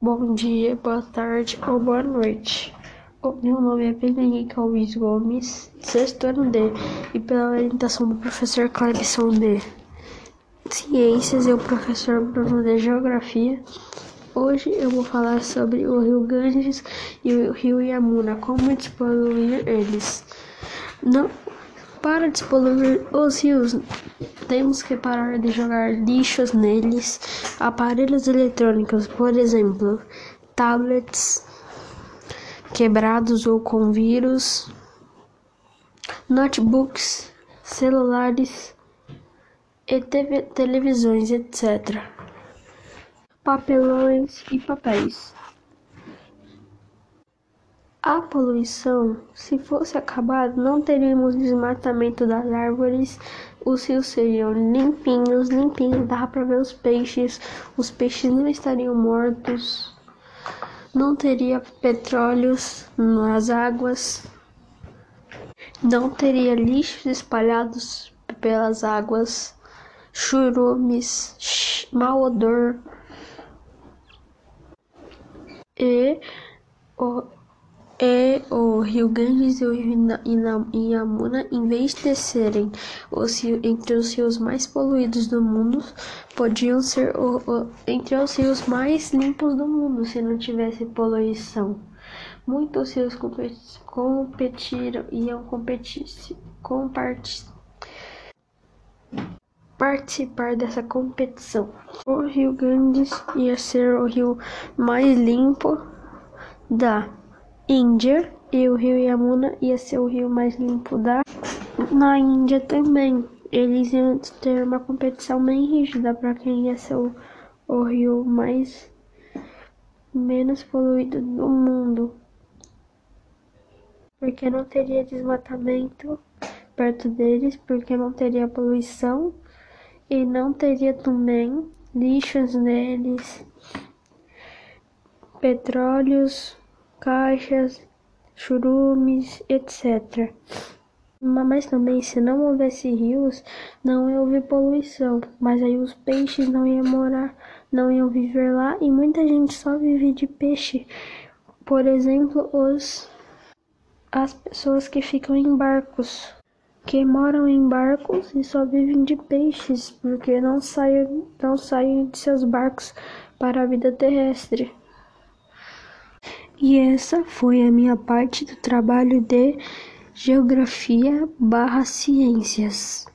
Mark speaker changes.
Speaker 1: Bom dia, boa tarde ou boa noite. Meu nome é Pedro Henrique Alves Gomes, sexto ano D, e pela orientação do professor Clarison D. Ciências e o professor Bruno de Geografia, hoje eu vou falar sobre o rio Ganges e o rio Yamuna, como despoluir eles. Não, para despoluir os rios, temos que parar de jogar lixos neles, aparelhos eletrônicos, por exemplo, tablets quebrados ou com vírus, notebooks, celulares e TV, televisões, etc. Papelões e papéis. A poluição, se fosse acabada, não teríamos desmatamento das árvores, os rios seriam limpinhos, limpinhos, dá para ver os peixes, os peixes não estariam mortos, não teria petróleos nas águas, não teria lixos espalhados pelas águas, churumes, mau odor. E o e o rio Ganges e o rio Yamuna, em vez de serem os entre os rios mais poluídos do mundo, podiam ser o, o, entre os rios mais limpos do mundo se não tivesse poluição. Muitos rios competiram, iam competir, participar dessa competição. O rio Ganges ia ser o rio mais limpo da Índia e o rio Yamuna ia ser o rio mais limpo da. Na Índia também, eles iam ter uma competição bem rígida para quem ia ser o, o rio mais menos poluído do mundo. Porque não teria desmatamento perto deles, porque não teria poluição e não teria também lixos neles, petróleos caixas, churumes, etc. Mas também, se não houvesse rios, não ia haver poluição. Mas aí os peixes não iam morar, não iam viver lá e muita gente só vive de peixe. Por exemplo, os as pessoas que ficam em barcos, que moram em barcos e só vivem de peixes, porque não saem, não saem de seus barcos para a vida terrestre. E essa foi a minha parte do trabalho de Geografia barra Ciências.